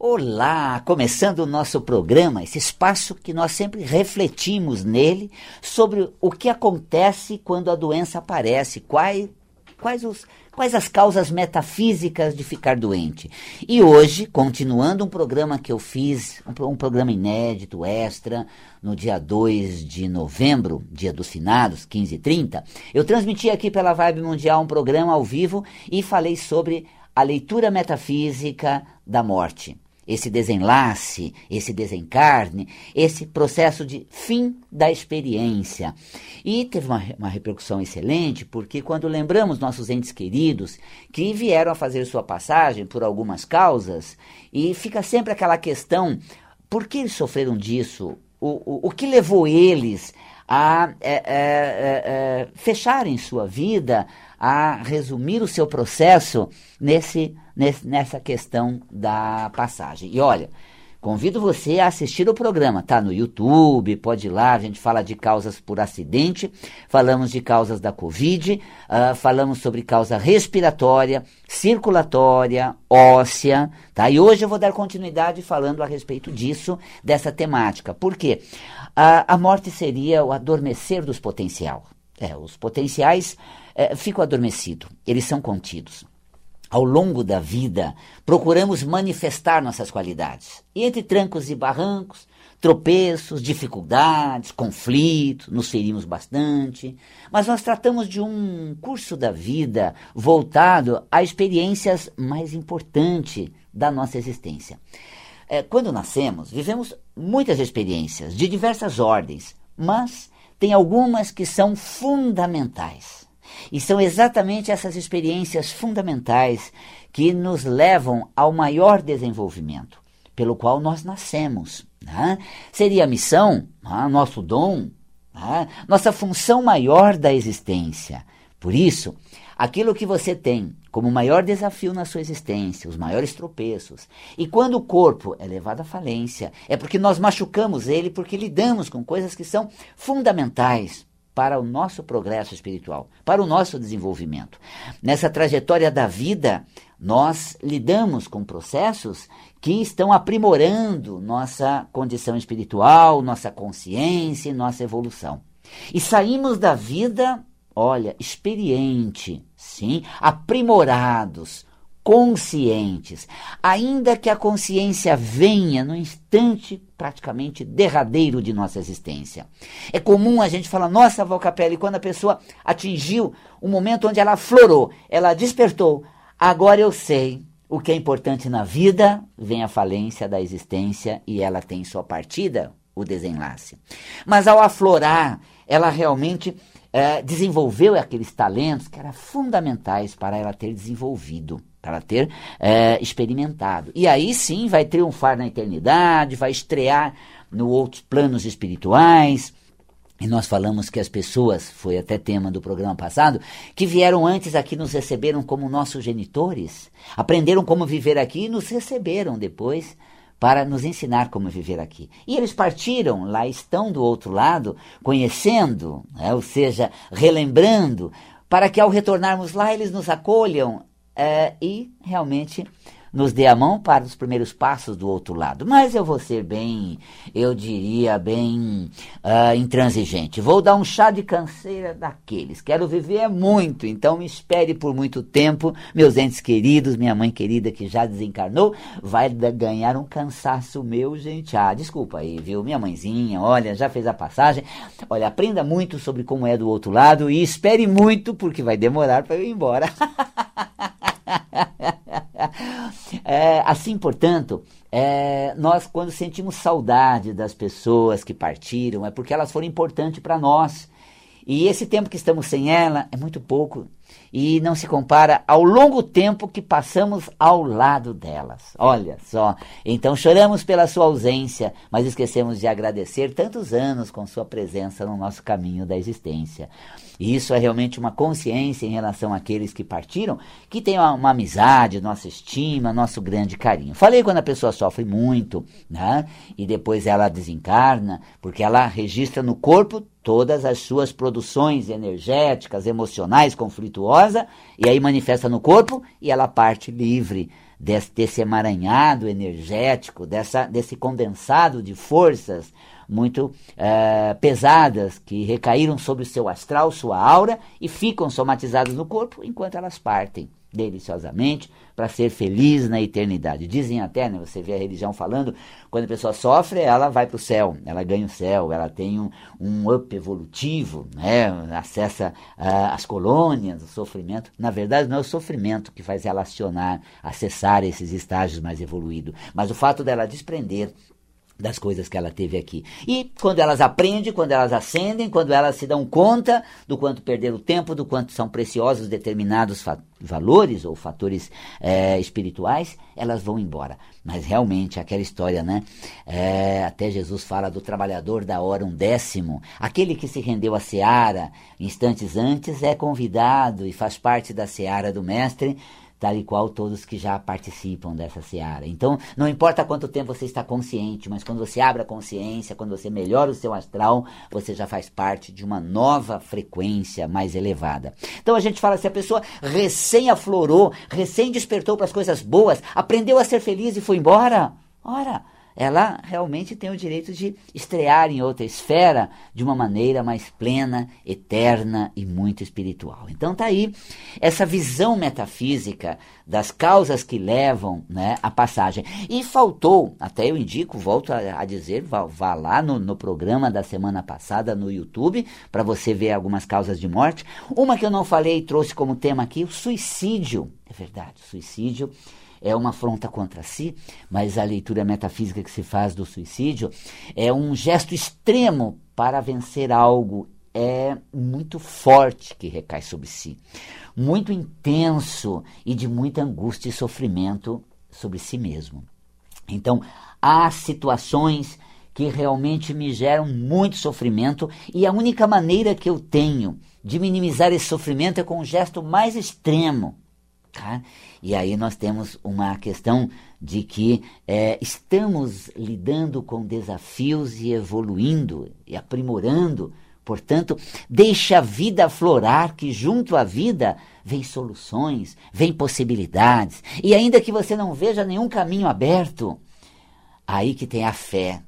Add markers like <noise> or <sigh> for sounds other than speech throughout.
Olá, começando o nosso programa, esse espaço que nós sempre refletimos nele sobre o que acontece quando a doença aparece, quais, quais, os, quais as causas metafísicas de ficar doente. E hoje, continuando um programa que eu fiz, um, um programa inédito, extra, no dia 2 de novembro, dia dos finados, 15 e 30, eu transmiti aqui pela Vibe Mundial um programa ao vivo e falei sobre a leitura metafísica da morte esse desenlace, esse desencarne, esse processo de fim da experiência. E teve uma, uma repercussão excelente, porque quando lembramos nossos entes queridos que vieram a fazer sua passagem por algumas causas, e fica sempre aquela questão: por que eles sofreram disso? O, o, que levou eles a é, é, é, é fecharem sua vida, a resumir o seu processo nesse, nesse, nessa questão da passagem. E olha, convido você a assistir o programa, tá no YouTube, pode ir lá, a gente fala de causas por acidente, falamos de causas da Covid, uh, falamos sobre causa respiratória, circulatória, óssea, tá? E hoje eu vou dar continuidade falando a respeito disso, dessa temática. Por quê? Uh, a morte seria o adormecer dos potenciais. É, os potenciais é, ficam adormecidos, eles são contidos. Ao longo da vida, procuramos manifestar nossas qualidades. E entre trancos e barrancos, tropeços, dificuldades, conflitos, nos ferimos bastante, mas nós tratamos de um curso da vida voltado a experiências mais importantes da nossa existência. É, quando nascemos, vivemos muitas experiências de diversas ordens, mas tem algumas que são fundamentais. E são exatamente essas experiências fundamentais que nos levam ao maior desenvolvimento, pelo qual nós nascemos. Né? Seria a missão, né? nosso dom, né? nossa função maior da existência. Por isso, aquilo que você tem como maior desafio na sua existência, os maiores tropeços. E quando o corpo é levado à falência, é porque nós machucamos ele, porque lidamos com coisas que são fundamentais para o nosso progresso espiritual, para o nosso desenvolvimento. Nessa trajetória da vida, nós lidamos com processos que estão aprimorando nossa condição espiritual, nossa consciência e nossa evolução. E saímos da vida olha, experiente, sim, aprimorados, conscientes, ainda que a consciência venha no instante praticamente derradeiro de nossa existência. É comum a gente falar, nossa, Valcapelli, quando a pessoa atingiu o momento onde ela florou, ela despertou, agora eu sei o que é importante na vida, vem a falência da existência e ela tem sua partida, o desenlace. Mas ao aflorar, ela realmente é, desenvolveu aqueles talentos que eram fundamentais para ela ter desenvolvido, ela ter é, experimentado. E aí sim vai triunfar na eternidade, vai estrear no outros planos espirituais. E nós falamos que as pessoas, foi até tema do programa passado, que vieram antes aqui nos receberam como nossos genitores, aprenderam como viver aqui e nos receberam depois para nos ensinar como viver aqui. E eles partiram, lá estão do outro lado, conhecendo, né, ou seja, relembrando, para que ao retornarmos lá eles nos acolham é, e realmente nos dê a mão para os primeiros passos do outro lado. Mas eu vou ser bem, eu diria, bem uh, intransigente. Vou dar um chá de canseira daqueles. Quero viver muito, então me espere por muito tempo. Meus entes queridos, minha mãe querida que já desencarnou, vai ganhar um cansaço meu, gente. Ah, desculpa aí, viu? Minha mãezinha, olha, já fez a passagem. Olha, aprenda muito sobre como é do outro lado e espere muito, porque vai demorar para eu ir embora. <laughs> <laughs> É, assim, portanto, é, nós quando sentimos saudade das pessoas que partiram, é porque elas foram importantes para nós. E esse tempo que estamos sem ela é muito pouco e não se compara ao longo tempo que passamos ao lado delas. Olha só. Então choramos pela sua ausência, mas esquecemos de agradecer tantos anos com sua presença no nosso caminho da existência. E isso é realmente uma consciência em relação àqueles que partiram, que tem uma, uma amizade, nossa estima, nosso grande carinho. Falei quando a pessoa sofre muito, né? E depois ela desencarna, porque ela registra no corpo todas as suas produções energéticas, emocionais, conflituosas, e aí manifesta no corpo e ela parte livre desse, desse emaranhado energético, dessa, desse condensado de forças muito é, pesadas que recaíram sobre o seu astral, sua aura e ficam somatizadas no corpo enquanto elas partem deliciosamente para ser feliz na eternidade. Dizem até, né, você vê a religião falando, quando a pessoa sofre, ela vai para o céu, ela ganha o céu, ela tem um, um up evolutivo, né, acessa uh, as colônias, o sofrimento. Na verdade, não é o sofrimento que faz relacionar, acessar esses estágios mais evoluídos, mas o fato dela desprender das coisas que ela teve aqui. E quando elas aprendem, quando elas ascendem, quando elas se dão conta do quanto perderam o tempo, do quanto são preciosos determinados valores ou fatores é, espirituais, elas vão embora. Mas realmente, aquela história, né? É, até Jesus fala do trabalhador da hora um décimo. Aquele que se rendeu à seara instantes antes é convidado e faz parte da seara do Mestre tal e qual todos que já participam dessa seara. Então, não importa quanto tempo você está consciente, mas quando você abre a consciência, quando você melhora o seu astral, você já faz parte de uma nova frequência mais elevada. Então a gente fala se a pessoa recém aflorou, recém despertou para as coisas boas, aprendeu a ser feliz e foi embora. Ora, ela realmente tem o direito de estrear em outra esfera de uma maneira mais plena, eterna e muito espiritual. Então tá aí essa visão metafísica das causas que levam né, à passagem. E faltou, até eu indico, volto a, a dizer, vá, vá lá no, no, programa da semana passada no YouTube para você ver algumas causas de morte. Uma que eu não falei e trouxe como tema aqui, o suicídio. É verdade, suicídio é uma afronta contra si, mas a leitura metafísica que se faz do suicídio é um gesto extremo para vencer algo é muito forte que recai sobre si, muito intenso e de muita angústia e sofrimento sobre si mesmo. Então, há situações que realmente me geram muito sofrimento e a única maneira que eu tenho de minimizar esse sofrimento é com um gesto mais extremo, Tá? E aí nós temos uma questão de que é, estamos lidando com desafios e evoluindo e aprimorando. Portanto, deixe a vida aflorar, que junto à vida vem soluções, vem possibilidades. E ainda que você não veja nenhum caminho aberto, aí que tem a fé,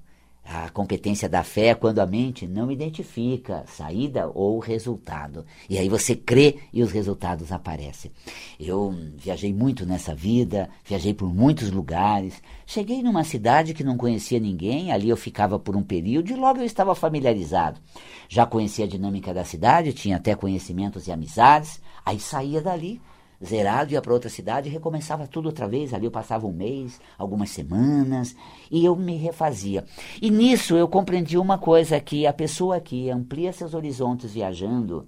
a competência da fé é quando a mente não identifica saída ou resultado. E aí você crê e os resultados aparecem. Eu viajei muito nessa vida, viajei por muitos lugares. Cheguei numa cidade que não conhecia ninguém, ali eu ficava por um período e logo eu estava familiarizado. Já conhecia a dinâmica da cidade, tinha até conhecimentos e amizades. Aí saía dali zerado, ia para outra cidade e recomeçava tudo outra vez. Ali eu passava um mês, algumas semanas, e eu me refazia. E nisso eu compreendi uma coisa, que a pessoa que amplia seus horizontes viajando,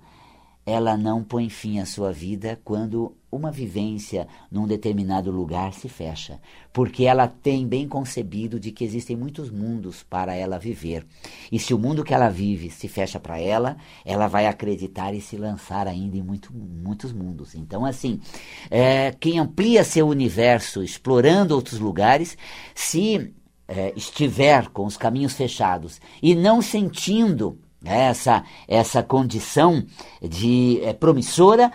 ela não põe fim à sua vida quando uma vivência num determinado lugar se fecha, porque ela tem bem concebido de que existem muitos mundos para ela viver. E se o mundo que ela vive se fecha para ela, ela vai acreditar e se lançar ainda em muito, muitos mundos. Então, assim, é, quem amplia seu universo explorando outros lugares, se é, estiver com os caminhos fechados e não sentindo essa, essa condição de é, promissora,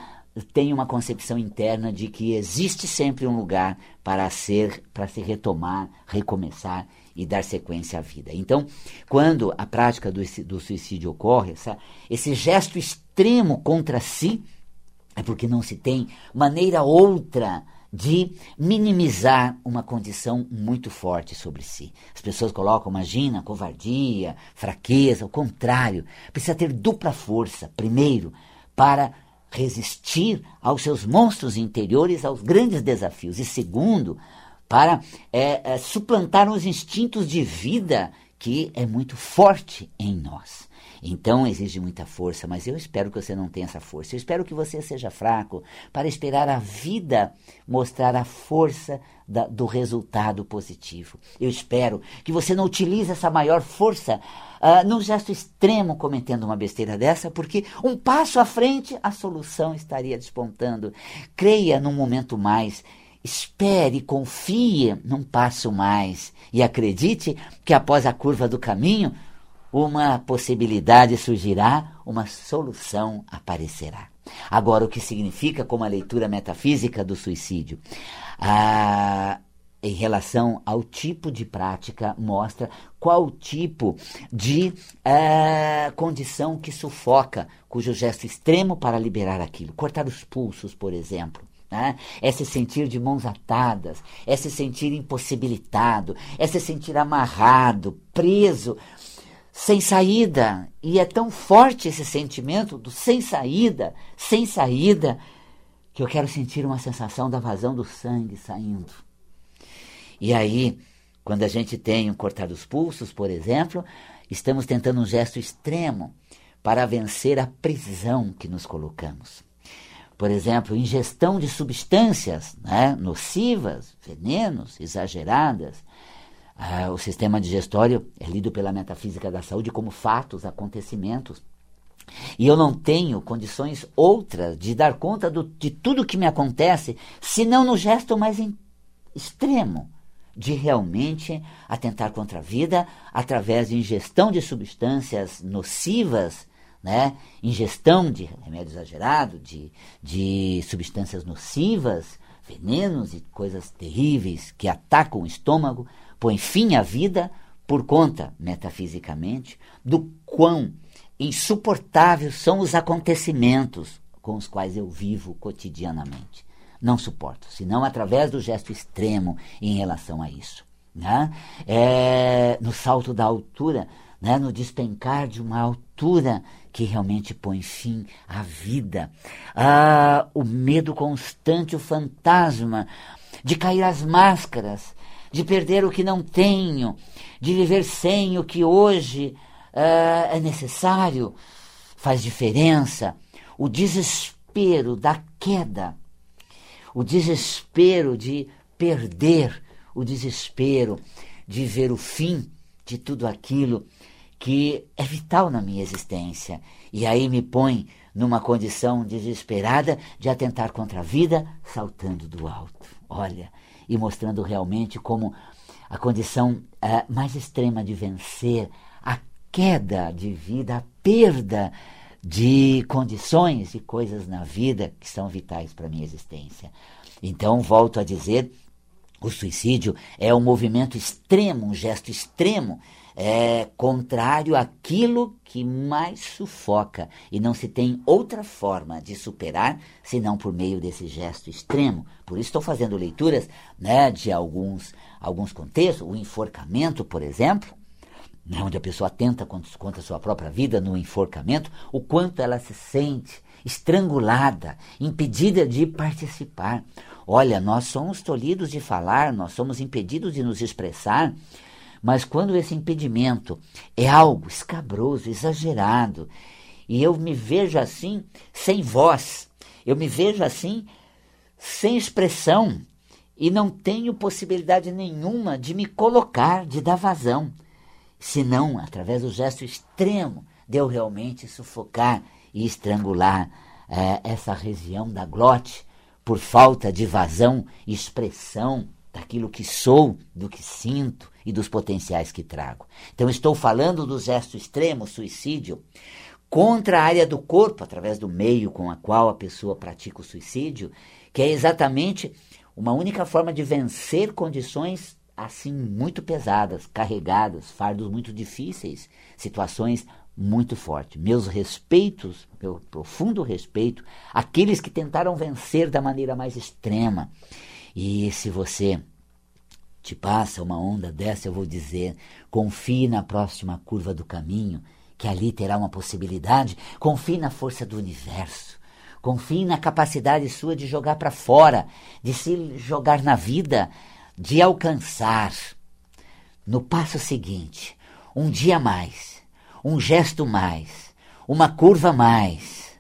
tem uma concepção interna de que existe sempre um lugar para ser, para se retomar, recomeçar e dar sequência à vida. Então, quando a prática do, do suicídio ocorre, essa, esse gesto extremo contra si, é porque não se tem maneira outra de minimizar uma condição muito forte sobre si. As pessoas colocam, imagina, covardia, fraqueza, o contrário. Precisa ter dupla força, primeiro, para resistir aos seus monstros interiores, aos grandes desafios, e segundo, para é, é, suplantar os instintos de vida que é muito forte em nós. Então exige muita força, mas eu espero que você não tenha essa força. Eu espero que você seja fraco para esperar a vida mostrar a força da, do resultado positivo. Eu espero que você não utilize essa maior força uh, num gesto extremo cometendo uma besteira dessa, porque um passo à frente a solução estaria despontando. Creia num momento mais. Espere, confie num passo mais e acredite que após a curva do caminho uma possibilidade surgirá, uma solução aparecerá. Agora, o que significa como a leitura metafísica do suicídio? Ah, em relação ao tipo de prática, mostra qual tipo de uh, condição que sufoca, cujo gesto extremo para liberar aquilo. Cortar os pulsos, por exemplo. Né? É se sentir de mãos atadas, é se sentir impossibilitado, é se sentir amarrado, preso, sem saída. E é tão forte esse sentimento do sem saída, sem saída, que eu quero sentir uma sensação da vazão do sangue saindo. E aí, quando a gente tem um cortar os pulsos, por exemplo, estamos tentando um gesto extremo para vencer a prisão que nos colocamos. Por exemplo, ingestão de substâncias né, nocivas, venenos, exageradas. Ah, o sistema digestório é lido pela metafísica da saúde como fatos, acontecimentos. E eu não tenho condições outras de dar conta do, de tudo que me acontece, senão no gesto mais extremo, de realmente atentar contra a vida através de ingestão de substâncias nocivas, né? ingestão de remédio exagerado, de, de substâncias nocivas, venenos e coisas terríveis que atacam o estômago, põe fim à vida por conta, metafisicamente, do quão insuportáveis são os acontecimentos com os quais eu vivo cotidianamente não suporto, senão através do gesto extremo em relação a isso. Né? É, no salto da altura, né? no despencar de uma altura que realmente põe fim à vida. Ah, o medo constante, o fantasma de cair as máscaras, de perder o que não tenho, de viver sem o que hoje ah, é necessário, faz diferença. O desespero da queda o desespero de perder, o desespero de ver o fim de tudo aquilo que é vital na minha existência. E aí me põe numa condição desesperada de atentar contra a vida, saltando do alto. Olha, e mostrando realmente como a condição uh, mais extrema de vencer a queda de vida, a perda de condições e coisas na vida que são vitais para a minha existência. Então, volto a dizer, o suicídio é um movimento extremo, um gesto extremo, é contrário àquilo que mais sufoca e não se tem outra forma de superar senão por meio desse gesto extremo. Por isso estou fazendo leituras né, de alguns, alguns contextos, o enforcamento, por exemplo, né, onde a pessoa tenta contra a sua própria vida no enforcamento, o quanto ela se sente estrangulada, impedida de participar. Olha, nós somos tolhidos de falar, nós somos impedidos de nos expressar, mas quando esse impedimento é algo escabroso, exagerado, e eu me vejo assim sem voz, eu me vejo assim sem expressão, e não tenho possibilidade nenhuma de me colocar, de dar vazão senão através do gesto extremo de eu realmente sufocar e estrangular é, essa região da glote por falta de vazão expressão daquilo que sou, do que sinto e dos potenciais que trago. Então estou falando do gesto extremo, suicídio, contra a área do corpo, através do meio com a qual a pessoa pratica o suicídio, que é exatamente uma única forma de vencer condições assim muito pesadas, carregadas, fardos muito difíceis, situações muito fortes. Meus respeitos, meu profundo respeito àqueles que tentaram vencer da maneira mais extrema. E se você te passa uma onda dessa, eu vou dizer: confie na próxima curva do caminho, que ali terá uma possibilidade. Confie na força do universo. Confie na capacidade sua de jogar para fora, de se jogar na vida, de alcançar no passo seguinte um dia mais, um gesto mais, uma curva mais,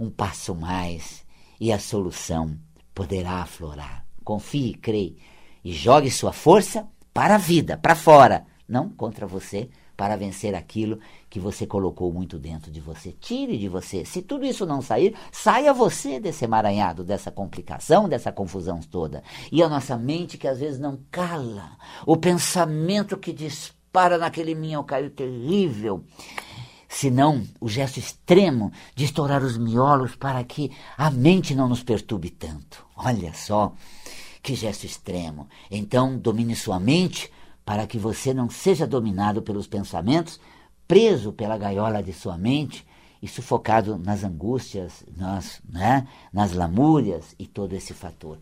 um passo mais e a solução poderá aflorar. Confie, creia e jogue sua força para a vida, para fora, não contra você, para vencer aquilo que você colocou muito dentro de você. Tire de você. Se tudo isso não sair, saia você desse emaranhado, dessa complicação, dessa confusão toda. E a nossa mente que às vezes não cala, o pensamento que dispara naquele minhocário terrível senão o gesto extremo de estourar os miolos para que a mente não nos perturbe tanto. Olha só Que gesto extremo! Então, domine sua mente para que você não seja dominado pelos pensamentos, preso pela gaiola de sua mente e sufocado nas angústias, nas, né, nas lamúrias e todo esse fator.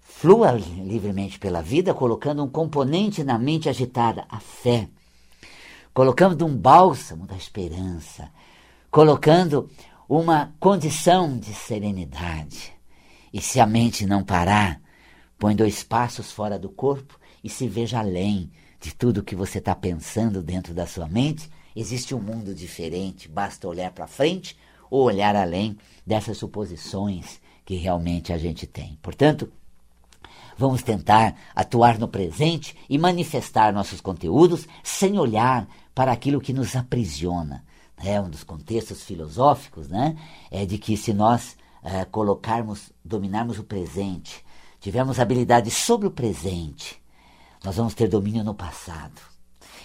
Flua livremente pela vida, colocando um componente na mente agitada, a fé. Colocando um bálsamo da esperança. Colocando uma condição de serenidade. E se a mente não parar, põe dois passos fora do corpo e se veja além de tudo que você está pensando dentro da sua mente. Existe um mundo diferente, basta olhar para frente ou olhar além dessas suposições que realmente a gente tem. Portanto, Vamos tentar atuar no presente e manifestar nossos conteúdos sem olhar para aquilo que nos aprisiona. É um dos contextos filosóficos, né? É de que se nós é, colocarmos, dominarmos o presente, tivermos habilidade sobre o presente, nós vamos ter domínio no passado.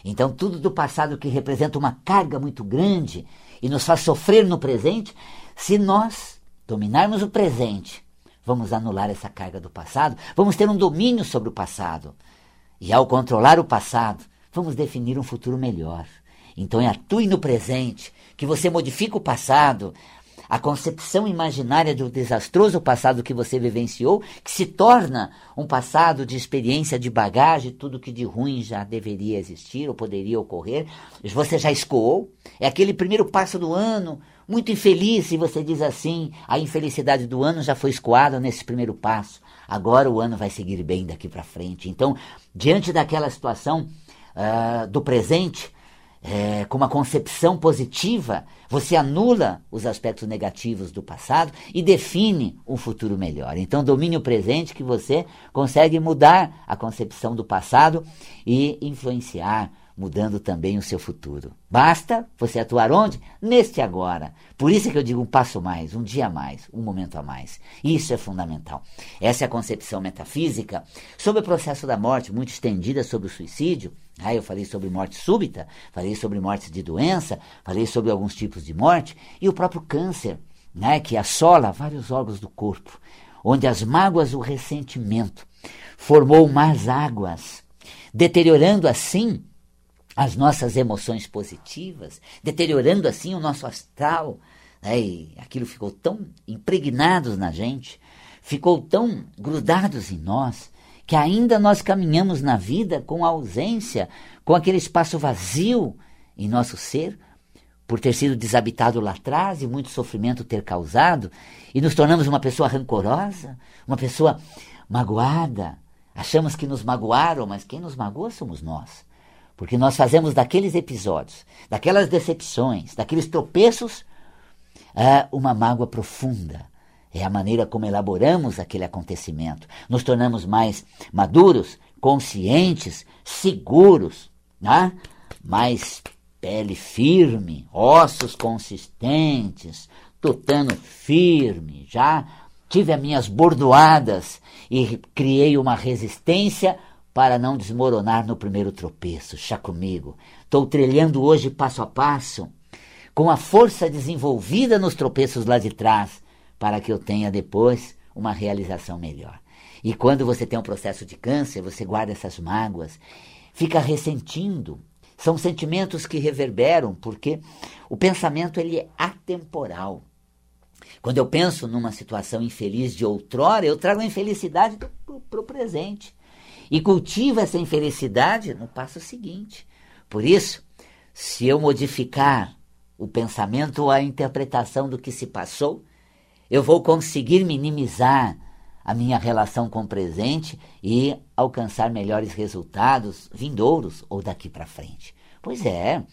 Então, tudo do passado que representa uma carga muito grande e nos faz sofrer no presente, se nós dominarmos o presente, vamos anular essa carga do passado, vamos ter um domínio sobre o passado. E ao controlar o passado, vamos definir um futuro melhor. Então é atue no presente, que você modifica o passado, a concepção imaginária do desastroso passado que você vivenciou, que se torna um passado de experiência, de bagagem, tudo que de ruim já deveria existir ou poderia ocorrer, você já escoou. É aquele primeiro passo do ano, muito infeliz se você diz assim, a infelicidade do ano já foi escoada nesse primeiro passo. Agora o ano vai seguir bem daqui para frente. Então, diante daquela situação uh, do presente, é, com uma concepção positiva, você anula os aspectos negativos do passado e define um futuro melhor. Então, domine o presente que você consegue mudar a concepção do passado e influenciar mudando também o seu futuro. Basta você atuar onde? Neste agora. Por isso é que eu digo um passo mais, um dia a mais, um momento a mais. Isso é fundamental. Essa é a concepção metafísica sobre o processo da morte, muito estendida sobre o suicídio. Ah, eu falei sobre morte súbita, falei sobre morte de doença, falei sobre alguns tipos de morte e o próprio câncer, né, que assola vários órgãos do corpo, onde as mágoas, o ressentimento formou más águas, deteriorando assim as nossas emoções positivas, deteriorando assim o nosso astral. Né? E aquilo ficou tão impregnados na gente, ficou tão grudados em nós, que ainda nós caminhamos na vida com a ausência, com aquele espaço vazio em nosso ser, por ter sido desabitado lá atrás e muito sofrimento ter causado, e nos tornamos uma pessoa rancorosa, uma pessoa magoada. Achamos que nos magoaram, mas quem nos magoa somos nós. Porque nós fazemos daqueles episódios, daquelas decepções, daqueles tropeços, é, uma mágoa profunda. É a maneira como elaboramos aquele acontecimento. Nos tornamos mais maduros, conscientes, seguros, né? mais pele firme, ossos consistentes, tutano firme. Já tive as minhas bordoadas e criei uma resistência para não desmoronar no primeiro tropeço. Chá comigo. Estou trilhando hoje passo a passo, com a força desenvolvida nos tropeços lá de trás, para que eu tenha depois uma realização melhor. E quando você tem um processo de câncer, você guarda essas mágoas, fica ressentindo. São sentimentos que reverberam, porque o pensamento ele é atemporal. Quando eu penso numa situação infeliz de outrora, eu trago a infelicidade para o presente e cultiva essa infelicidade no passo seguinte. Por isso, se eu modificar o pensamento ou a interpretação do que se passou, eu vou conseguir minimizar a minha relação com o presente e alcançar melhores resultados vindouros ou daqui para frente. Pois é,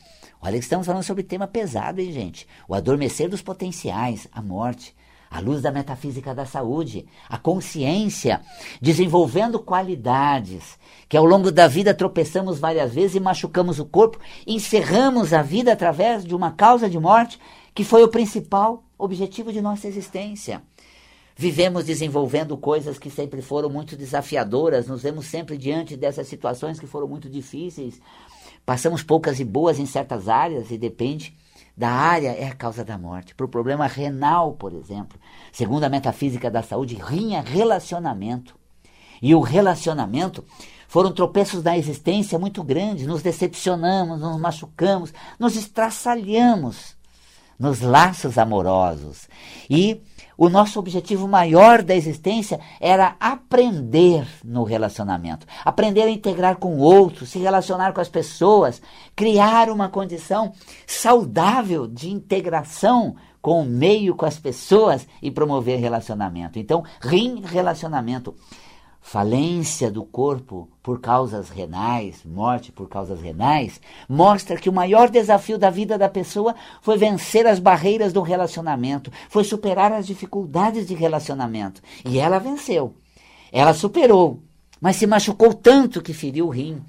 olha que estamos falando sobre tema pesado, hein, gente? O adormecer dos potenciais, a morte à luz da metafísica da saúde, a consciência, desenvolvendo qualidades que ao longo da vida tropeçamos várias vezes e machucamos o corpo, encerramos a vida através de uma causa de morte que foi o principal objetivo de nossa existência. Vivemos desenvolvendo coisas que sempre foram muito desafiadoras, nos vemos sempre diante dessas situações que foram muito difíceis. Passamos poucas e boas em certas áreas e depende da área é a causa da morte. Para o problema renal, por exemplo, segundo a metafísica da saúde, rim é relacionamento. e o relacionamento foram tropeços da existência muito grandes. Nos decepcionamos, nos machucamos, nos estraçalhamos nos laços amorosos. E o nosso objetivo maior da existência era aprender no relacionamento, aprender a integrar com o outro, se relacionar com as pessoas, criar uma condição saudável de integração com o meio, com as pessoas e promover relacionamento. Então, rim relacionamento falência do corpo por causas renais, morte por causas renais, mostra que o maior desafio da vida da pessoa foi vencer as barreiras do relacionamento, foi superar as dificuldades de relacionamento. E ela venceu. Ela superou, mas se machucou tanto que feriu o rim.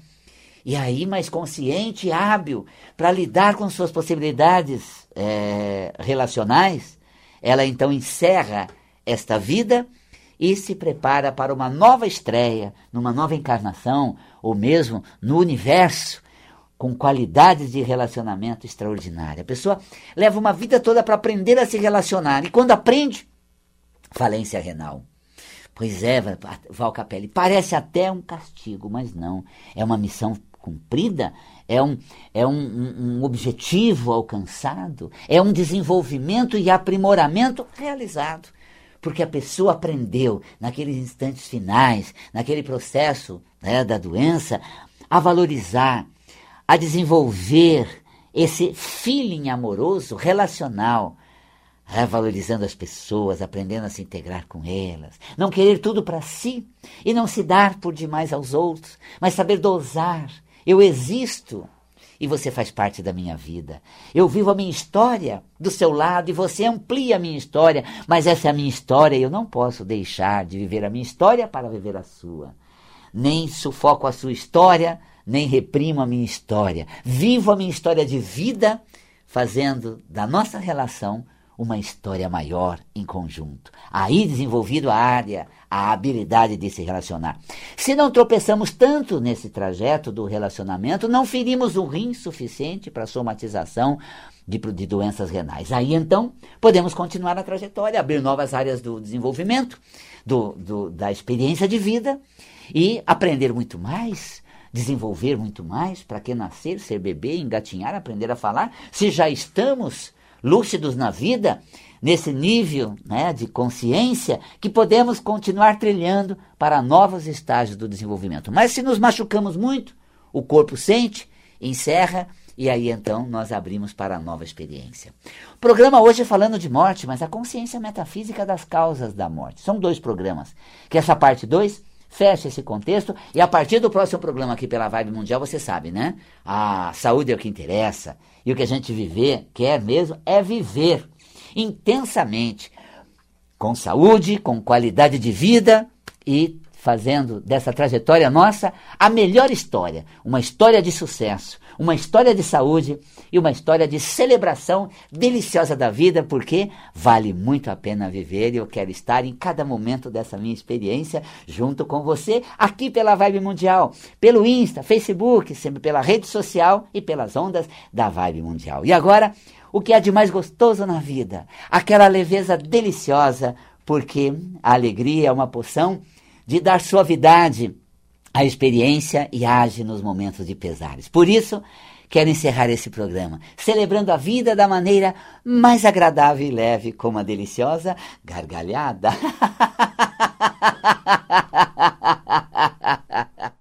E aí, mais consciente e hábil para lidar com suas possibilidades é, relacionais, ela então encerra esta vida e se prepara para uma nova estreia, numa nova encarnação, ou mesmo no universo, com qualidades de relacionamento extraordinária. A pessoa leva uma vida toda para aprender a se relacionar, e quando aprende, falência renal. Pois é, Val Capelli, parece até um castigo, mas não. É uma missão cumprida, é um, é um, um, um objetivo alcançado, é um desenvolvimento e aprimoramento realizado porque a pessoa aprendeu, naqueles instantes finais, naquele processo né, da doença, a valorizar, a desenvolver esse feeling amoroso, relacional, revalorizando as pessoas, aprendendo a se integrar com elas, não querer tudo para si e não se dar por demais aos outros, mas saber dosar. Eu existo, e você faz parte da minha vida. Eu vivo a minha história do seu lado e você amplia a minha história, mas essa é a minha história e eu não posso deixar de viver a minha história para viver a sua. Nem sufoco a sua história, nem reprimo a minha história. Vivo a minha história de vida, fazendo da nossa relação uma história maior em conjunto. Aí desenvolvido a área, a habilidade de se relacionar. Se não tropeçamos tanto nesse trajeto do relacionamento, não ferimos o rim suficiente para a somatização de, de doenças renais. Aí então podemos continuar a trajetória, abrir novas áreas do desenvolvimento, do, do, da experiência de vida e aprender muito mais desenvolver muito mais, para que nascer, ser bebê, engatinhar, aprender a falar, se já estamos lúcidos na vida, nesse nível né, de consciência, que podemos continuar trilhando para novos estágios do desenvolvimento. Mas se nos machucamos muito, o corpo sente, encerra e aí então nós abrimos para a nova experiência. O programa hoje é falando de morte, mas a consciência metafísica das causas da morte. São dois programas. Que essa parte 2 fecha esse contexto e a partir do próximo programa aqui pela Vibe Mundial, você sabe, né? A saúde é o que interessa e o que a gente viver, quer mesmo, é viver intensamente, com saúde, com qualidade de vida e fazendo dessa trajetória nossa a melhor história, uma história de sucesso, uma história de saúde e uma história de celebração deliciosa da vida, porque vale muito a pena viver e eu quero estar em cada momento dessa minha experiência junto com você aqui pela Vibe Mundial, pelo Insta, Facebook, sempre pela rede social e pelas ondas da Vibe Mundial. E agora, o que há de mais gostoso na vida? Aquela leveza deliciosa, porque a alegria é uma poção de dar suavidade à experiência e age nos momentos de pesares. Por isso, quero encerrar esse programa celebrando a vida da maneira mais agradável e leve, com uma deliciosa gargalhada. <laughs>